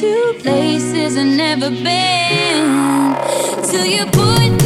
to places I've never been till you put.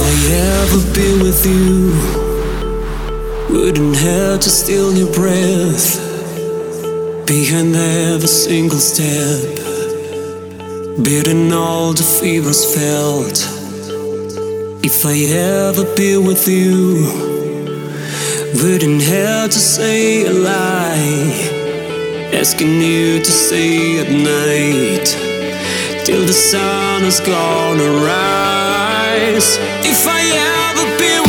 I ever be with you, wouldn't have to steal your breath behind every single step. Beating all the fevers felt. If I ever be with you, wouldn't have to say a lie asking you to stay at night till the sun is gonna rise. If I ever been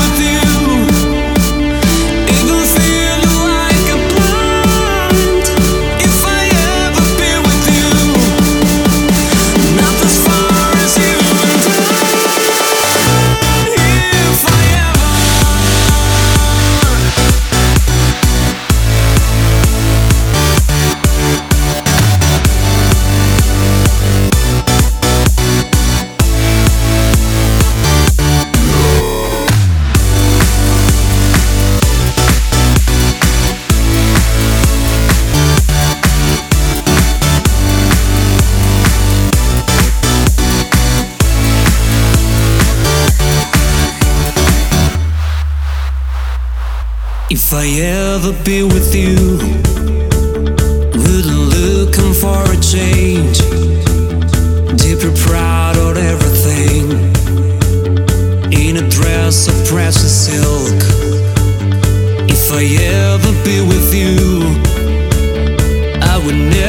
I ever be with you? Wouldn't looking for a change. Deeper proud of everything. In a dress of precious silk. If I ever be with you, I would never.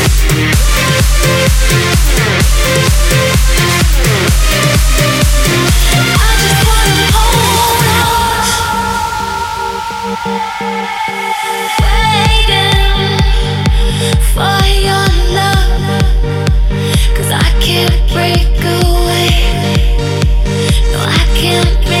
can't